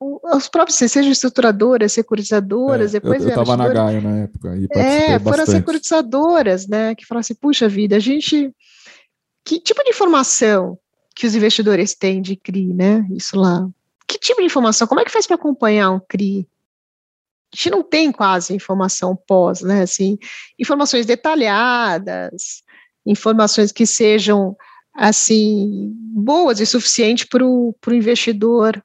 os próprios, sejam estruturadoras, securitizadoras, é, depois eu estava na Gaia na época e É, foram as securitizadoras, né, que falaram assim, puxa vida, a gente, que tipo de informação que os investidores têm de CRI, né, isso lá, que tipo de informação, como é que faz para acompanhar um CRI? A gente não tem quase informação pós, né, assim, informações detalhadas, informações que sejam, assim, boas e suficientes para o investidor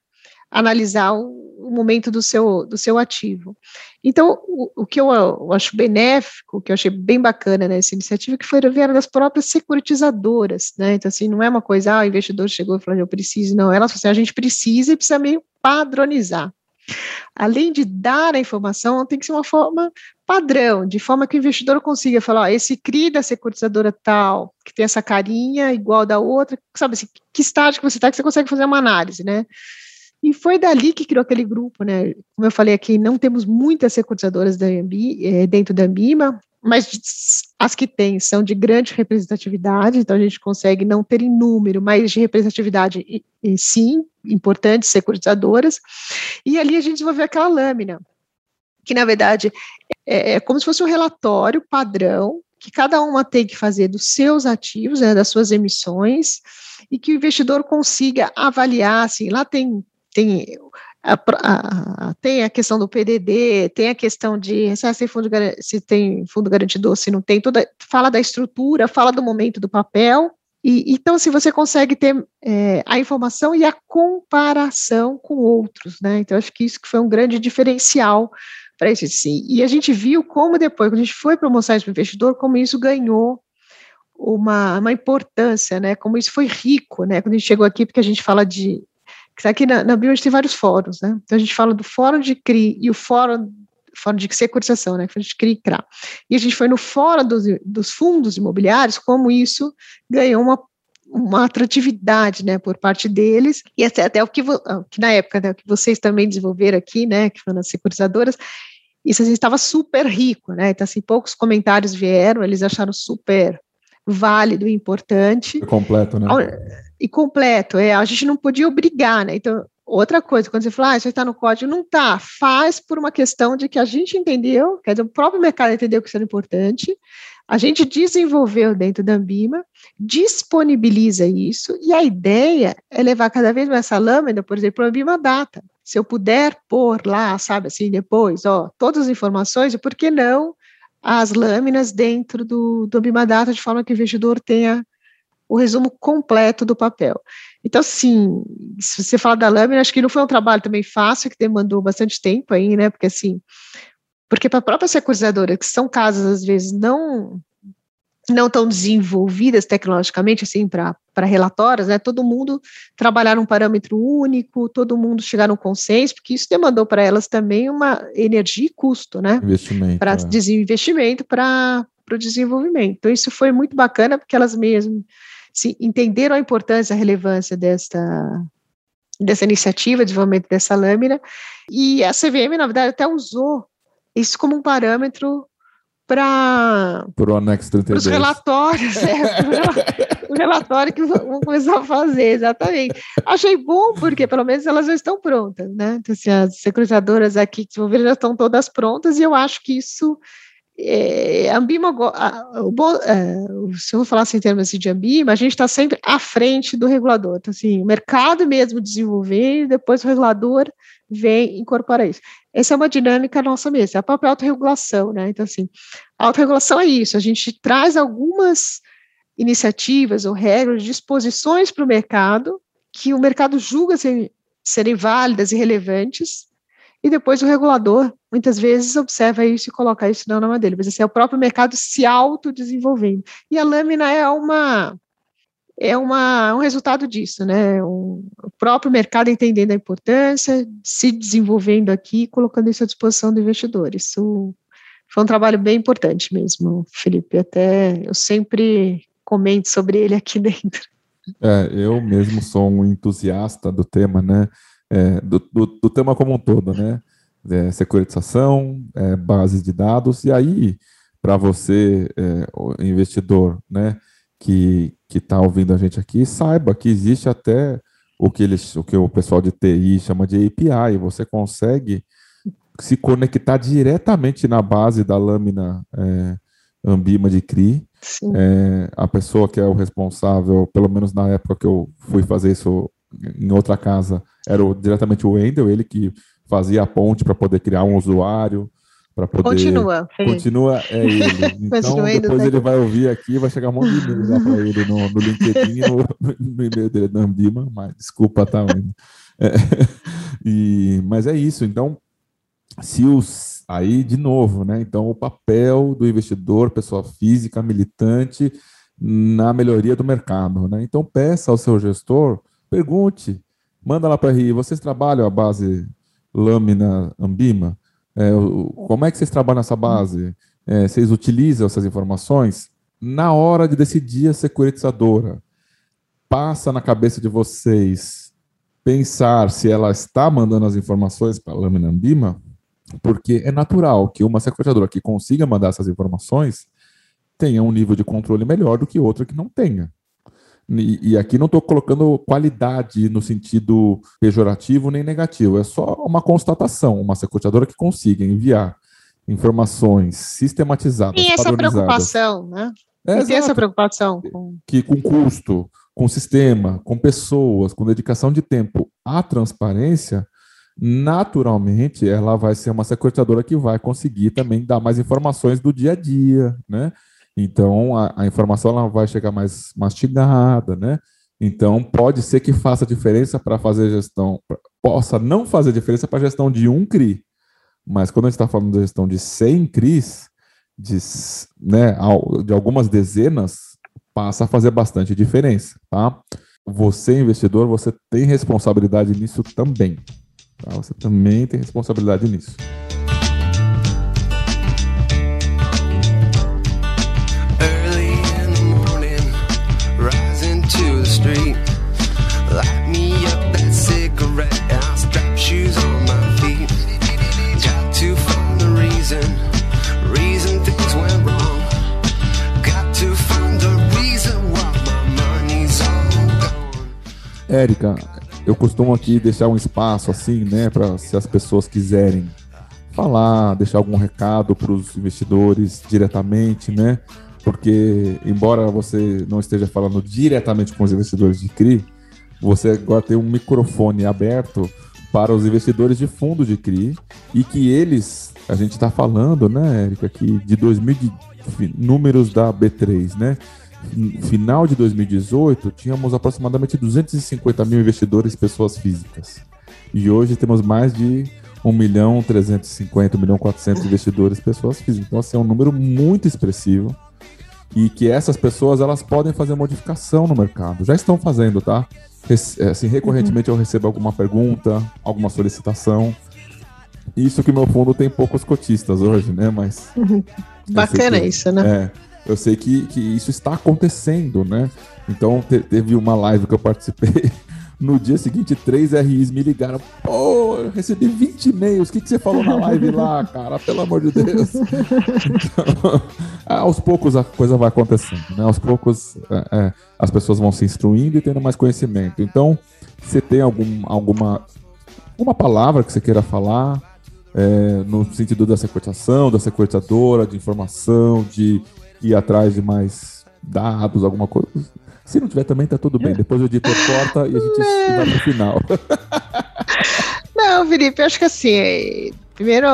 analisar o, o, momento do seu, do seu ativo. Então, o, o que eu, eu, acho benéfico, o que eu achei bem bacana nessa iniciativa, é que foi vieram das próprias securitizadoras, né? Então, assim, não é uma coisa, ah, o investidor chegou e falou, eu preciso, não, elas assim, a gente precisa e precisa meio padronizar. Além de dar a informação, tem que ser uma forma padrão, de forma que o investidor consiga falar, ó, esse CRI da securitizadora tal, que tem essa carinha igual da outra, sabe assim, que estágio que você está, que você consegue fazer uma análise, né? E foi dali que criou aquele grupo, né? Como eu falei aqui, não temos muitas securitizadoras da Ambi, é, dentro da Ambima, mas as que tem são de grande representatividade, então a gente consegue não ter em número, mas de representatividade e, e sim, importantes securitizadoras. E ali a gente desenvolveu aquela lâmina, que na verdade é, é como se fosse um relatório padrão que cada uma tem que fazer dos seus ativos, né, das suas emissões, e que o investidor consiga avaliar, assim, lá tem tem a, a, tem a questão do PDD, tem a questão de se, se, fundo, se tem fundo garantidor, se não tem, toda, fala da estrutura, fala do momento do papel, e, então, se você consegue ter é, a informação e a comparação com outros, né? Então, acho que isso que foi um grande diferencial para isso. Sim. E a gente viu como depois, quando a gente foi para o investidor, como isso ganhou uma, uma importância, né? Como isso foi rico, né? Quando a gente chegou aqui, porque a gente fala de Aqui na, na Bio a gente tem vários fóruns, né? Então a gente fala do fórum de CRI e o fórum, fórum de securitização, né? Que a gente CRI e CRA. E a gente foi no fórum dos, dos fundos imobiliários, como isso ganhou uma uma atratividade, né, por parte deles, e até, até o que, que na época, né, o que vocês também desenvolveram aqui, né, que foram as securitizadoras, isso assim, estava super rico, né, então assim, poucos comentários vieram, eles acharam super válido e importante. É completo, né? E completo, é, a gente não podia obrigar, né? Então, outra coisa, quando você fala, ah, isso está no código, não está, faz por uma questão de que a gente entendeu, quer dizer, o próprio mercado entendeu que isso era importante, a gente desenvolveu dentro da Ambima, disponibiliza isso, e a ideia é levar cada vez mais essa lâmina, por exemplo, para a Ambima Data. Se eu puder pôr lá, sabe assim, depois, ó, todas as informações, por que não as lâminas dentro do, do Data, de forma que o investidor tenha o resumo completo do papel. Então, sim, se você fala da lâmina, acho que não foi um trabalho também fácil, que demandou bastante tempo aí, né? Porque assim, porque para a própria securizadora, que são casas às vezes não não tão desenvolvidas tecnologicamente assim para relatórios, né? Todo mundo trabalhar um parâmetro único, todo mundo chegar a um consenso, porque isso demandou para elas também uma energia e custo, né? Investimento. Para é. desinvestimento para o desenvolvimento. Então, isso foi muito bacana, porque elas mesmas se entenderam a importância, a relevância desta, dessa iniciativa, desenvolvimento dessa lâmina, e a CVM, na verdade, até usou isso como um parâmetro para o anexo 32. os relatórios, é, o relatório que vamos começar a fazer, exatamente. Achei bom, porque pelo menos elas já estão prontas, né? Então, assim, as securitizadoras aqui que desenvolveram já estão todas prontas, e eu acho que isso é, a Ambima, a, o, é, se eu vou falar assim, em termos de Ambima, a gente está sempre à frente do regulador. Então, assim, o mercado mesmo desenvolver, depois o regulador vem incorporar isso. Essa é uma dinâmica nossa mesmo, é a própria autorregulação, né? Então, assim, a autorregulação é isso, a gente traz algumas iniciativas ou regras, disposições para o mercado, que o mercado julga serem, serem válidas e relevantes, e depois o regulador, muitas vezes, observa isso e coloca isso na norma dele. Mas esse é o próprio mercado se autodesenvolvendo. E a lâmina é uma é uma, um resultado disso, né? O próprio mercado entendendo a importância, se desenvolvendo aqui, colocando isso à disposição do investidor. Isso foi um trabalho bem importante mesmo, Felipe. Até eu sempre comento sobre ele aqui dentro. É, eu mesmo sou um entusiasta do tema, né? É, do, do, do, tema como um todo, né? É, securitização, é, bases de dados, e aí, para você, é, investidor, né? que está ouvindo a gente aqui saiba que existe até o que, eles, o que o pessoal de TI chama de API. Você consegue se conectar diretamente na base da lâmina é, Ambima de CRI. É, a pessoa que é o responsável, pelo menos na época que eu fui fazer isso em outra casa, era o, diretamente o Wendel, ele que fazia a ponte para poder criar um usuário, para poder. Continua. Continua, é ele. Então, depois ele vai ouvir aqui, vai chegar um monte de e-mail lá para ele no, no LinkedIn, no, no e-mail dele da Ambima, mas desculpa, tá, é, e, Mas é isso. Então, se os. Aí, de novo, né? Então, o papel do investidor, pessoa física, militante, na melhoria do mercado, né? Então, peça ao seu gestor, pergunte, manda lá para a RI, vocês trabalham a base lâmina Ambima? É, como é que vocês trabalham nessa base? É, vocês utilizam essas informações? Na hora de decidir a securitizadora, passa na cabeça de vocês pensar se ela está mandando as informações para a Lâmina Ambima? Porque é natural que uma securitizadora que consiga mandar essas informações tenha um nível de controle melhor do que outra que não tenha. E, e aqui não estou colocando qualidade no sentido pejorativo nem negativo, é só uma constatação. Uma sequestradora que consiga enviar informações sistematizadas. Tem essa preocupação, né? É, tem essa preocupação. Com... Que com custo, com sistema, com pessoas, com dedicação de tempo à transparência, naturalmente ela vai ser uma sequestradora que vai conseguir também dar mais informações do dia a dia, né? Então, a, a informação ela vai chegar mais mastigada, né? Então, pode ser que faça diferença para fazer gestão, possa não fazer diferença para a gestão de um CRI, mas quando a gente está falando de gestão de 100 CRIs, de, né, de algumas dezenas, passa a fazer bastante diferença, tá? Você, investidor, você tem responsabilidade nisso também. Tá? Você também tem responsabilidade nisso. Érica, eu costumo aqui deixar um espaço assim, né, para se as pessoas quiserem falar, deixar algum recado para os investidores diretamente, né? Porque embora você não esteja falando diretamente com os investidores de CRI, você agora tem um microfone aberto para os investidores de fundo de CRI e que eles, a gente está falando, né, Érica, aqui de 2000 de, números da B3, né? Final de 2018, tínhamos aproximadamente 250 mil investidores pessoas físicas. E hoje temos mais de 1 milhão 350, 1 milhão 400 investidores pessoas físicas. Então, assim, é um número muito expressivo e que essas pessoas elas podem fazer modificação no mercado. Já estão fazendo, tá? É, assim, recorrentemente uhum. eu recebo alguma pergunta, alguma solicitação. Isso que meu fundo tem poucos cotistas hoje, né? Mas. Bacana isso, né? É, eu sei que, que isso está acontecendo, né? Então te, teve uma live que eu participei. No dia seguinte, três RIs me ligaram. Pô, eu recebi 20 e-mails. O que, que você falou na live lá, cara? Pelo amor de Deus. Então, aos poucos a coisa vai acontecendo, né? Aos poucos é, é, as pessoas vão se instruindo e tendo mais conhecimento. Então, você tem algum, alguma uma palavra que você queira falar, é, no sentido da securitização, da securitizadora, de informação, de ir atrás de mais dados, alguma coisa. Se não tiver também, tá tudo bem. Depois o editor corta e a gente é. vai pro final. Não, Felipe, acho que assim, primeiro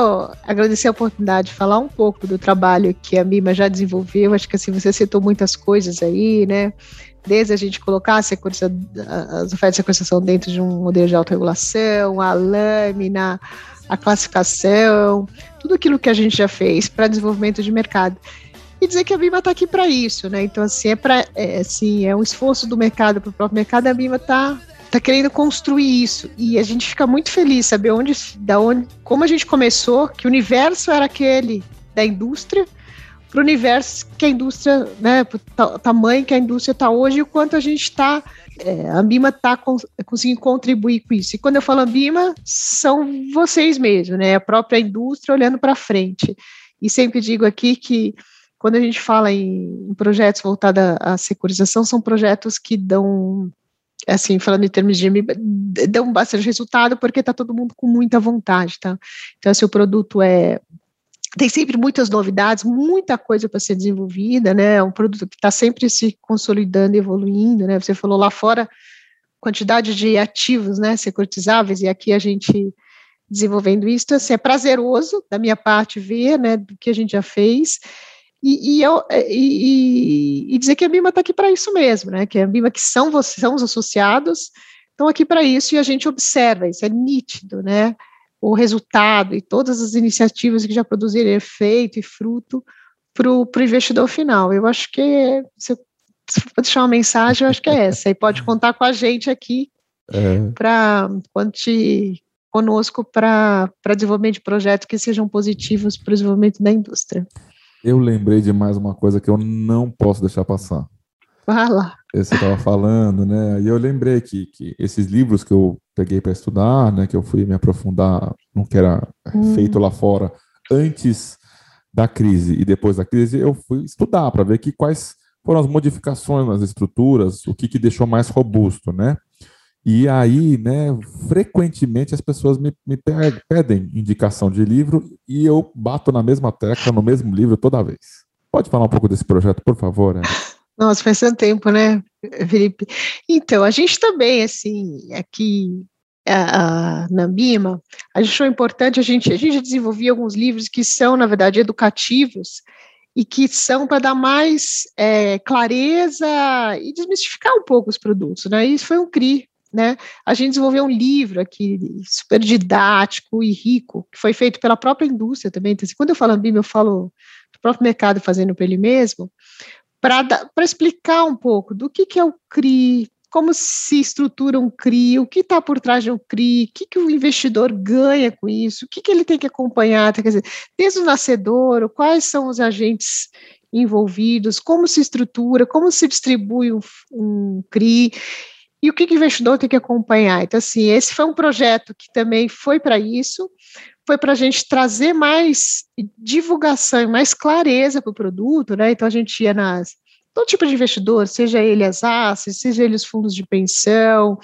agradecer a oportunidade de falar um pouco do trabalho que a Mima já desenvolveu. Acho que assim, você citou muitas coisas aí, né? Desde a gente colocar a as ofertas de sequenciação dentro de um modelo de autorregulação, a lâmina, a classificação, tudo aquilo que a gente já fez para desenvolvimento de mercado e dizer que a Bima está aqui para isso, né? Então, assim, é, para é, assim, é um esforço do mercado para o próprio mercado, a Bima está tá querendo construir isso. E a gente fica muito feliz saber onde, da onde, como a gente começou, que o universo era aquele da indústria, para o universo que a indústria, né, o tamanho que a indústria está hoje e o quanto a gente está, é, a Bima está conseguindo contribuir com isso. E quando eu falo Bima, são vocês mesmos, né, a própria indústria olhando para frente. E sempre digo aqui que quando a gente fala em, projetos voltados à, securização, são projetos que dão assim, falando em termos de dão bastante resultado porque está todo mundo com muita vontade, tá? Então, se o produto é tem sempre muitas novidades, muita coisa para ser desenvolvida, né? É um produto que está sempre se consolidando, evoluindo, né? Você falou lá fora quantidade de ativos, né? Securitizáveis e aqui a gente desenvolvendo isso, assim, é prazeroso da minha parte ver, né? Do que a gente já fez e, e, eu, é, e, e, dizer que a BIMA está aqui para isso mesmo, né? Que a BIMA que são, são os associados, estão aqui para isso e a gente observa isso, é nítido, né? O resultado e todas as iniciativas que já produziram efeito e fruto para o investidor final. Eu acho que se eu deixar uma mensagem, eu acho que é essa. E pode contar com a gente aqui é. para conte conosco para desenvolvimento de projetos que sejam positivos para o desenvolvimento da indústria. Eu lembrei de mais uma coisa que eu não posso deixar passar. Fala. Você estava falando, né? E eu lembrei que, que esses livros que eu peguei para estudar, né? Que eu fui me aprofundar no que era hum. feito lá fora antes da crise e depois da crise, eu fui estudar para ver que quais foram as modificações nas estruturas, o que, que deixou mais robusto, né? E aí, né, frequentemente as pessoas me, me pedem indicação de livro e eu bato na mesma tecla, no mesmo livro toda vez. Pode falar um pouco desse projeto, por favor? Né? Nossa, faz tanto tempo, né, Felipe? Então, a gente também, assim, aqui na BIMA, a gente achou importante, a gente, a gente desenvolvia alguns livros que são, na verdade, educativos e que são para dar mais é, clareza e desmistificar um pouco os produtos, né? Isso foi um CRI né? A gente desenvolveu um livro aqui super didático e rico, que foi feito pela própria indústria também. Então, assim, quando eu falo BIM, eu falo do próprio mercado fazendo para ele mesmo, para explicar um pouco do que, que é o CRI, como se estrutura um CRI, o que está por trás de um CRI, o que, que o investidor ganha com isso, o que, que ele tem que acompanhar, quer dizer, desde o nascedor, quais são os agentes envolvidos, como se estrutura, como se distribui um, um CRI, e o que o investidor tem que acompanhar? Então, assim, esse foi um projeto que também foi para isso, foi para a gente trazer mais divulgação e mais clareza para o produto, né? Então, a gente ia nas. Todo tipo de investidor, seja ele as ACES, seja ele os fundos de pensão,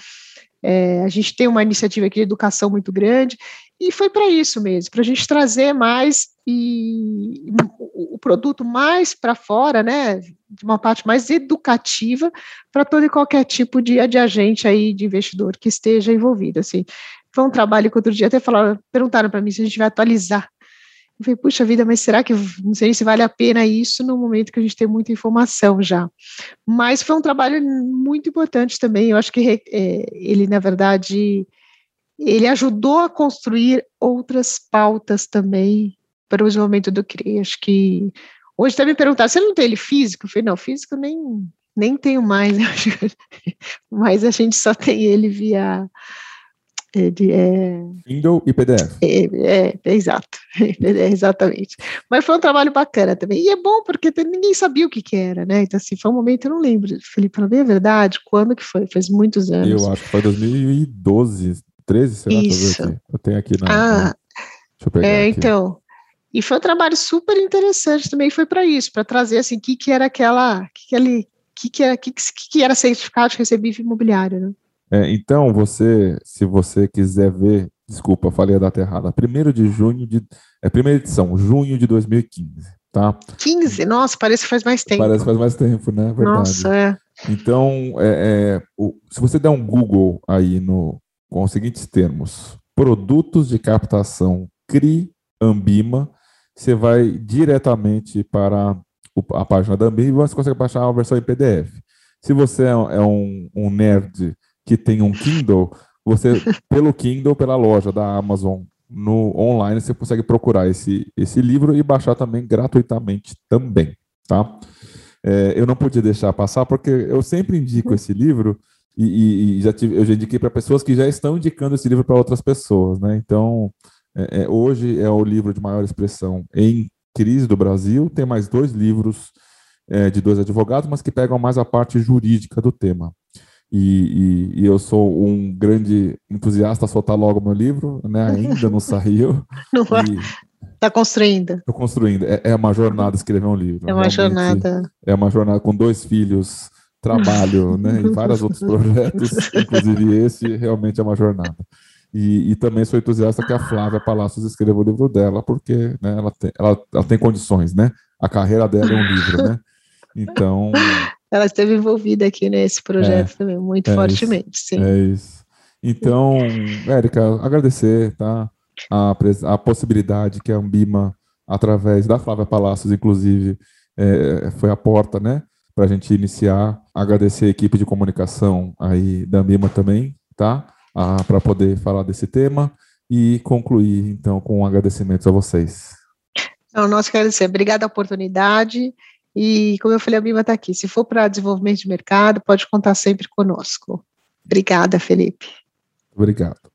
é, a gente tem uma iniciativa aqui de educação muito grande, e foi para isso mesmo, para a gente trazer mais e o produto mais para fora, né, de uma parte mais educativa para todo e qualquer tipo de, de agente aí de investidor que esteja envolvido, assim. Foi um trabalho que outro dia até falaram, perguntaram para mim se a gente vai atualizar. Eu falei, puxa vida, mas será que não sei se vale a pena isso no momento que a gente tem muita informação já. Mas foi um trabalho muito importante também. Eu acho que é, ele, na verdade, ele ajudou a construir outras pautas também para o desenvolvimento do CRI. Acho que hoje até me perguntar, você não tem ele físico? Eu falei, não, físico nem, nem tenho mais, mas a gente só tem ele via de, é, Kindle e PDF. É, é, é exato, exatamente. Mas foi um trabalho bacana também. E é bom porque ninguém sabia o que, que era, né? Então, assim, foi um momento, eu não lembro, Felipe, para bem a verdade, quando que foi? Faz muitos anos. Eu acho que foi 2012, 13, sei lá, Isso. Eu tenho aqui na. Ah, deixa eu pegar é, aqui. então. E foi um trabalho super interessante também, foi para isso, para trazer assim, o que, que era aquela, que, que, ali, que, que, era, que, que era certificado de recebível imobiliário, né? É, então, você, se você quiser ver Desculpa, falei a data errada. 1 de junho de. É primeira edição, junho de 2015. Tá? 15? Nossa, parece que faz mais tempo. Parece que faz mais tempo, né? Verdade. Nossa, é. Então, é, é, o, se você der um Google aí no, com os seguintes termos: produtos de captação CRI Ambima, você vai diretamente para a página da Ambima e você consegue baixar a versão em PDF. Se você é, é um, um nerd que tem um Kindle, você, pelo Kindle, pela loja da Amazon no online, você consegue procurar esse, esse livro e baixar também gratuitamente também, tá? É, eu não podia deixar passar porque eu sempre indico esse livro e, e, e já tive, eu já indiquei para pessoas que já estão indicando esse livro para outras pessoas, né? Então, é, é, hoje é o livro de maior expressão em crise do Brasil. Tem mais dois livros é, de dois advogados, mas que pegam mais a parte jurídica do tema. E, e, e, eu sou um grande entusiasta a soltar logo meu livro, né? Ainda não saiu. Não Está construindo. Estou construindo. É, é, uma jornada escrever um livro. É uma Realmente, jornada. É uma jornada com dois filhos, trabalho, né? E vários outros projetos, inclusive esse, realmente é uma jornada. E, e, também sou entusiasta que a Flávia Palácios escreva o livro dela, porque né, ela, tem, ela, ela tem condições, né? A carreira dela é um livro, né? Então, ela esteve envolvida aqui nesse projeto é, também, muito é fortemente, isso, sim. É isso. Então, Érica, agradecer, tá? A, a possibilidade que a Ambima, através da Flávia Palácios, inclusive, é, foi a porta, né? Para a gente iniciar. Agradecer a equipe de comunicação aí da Ambima também, tá? Para poder falar desse tema e concluir, então, com agradecimentos a vocês. Então, nós queremos agradecer. Obrigada a oportunidade. E, como eu falei, a Bima está aqui. Se for para desenvolvimento de mercado, pode contar sempre conosco. Obrigada, Felipe. Obrigado.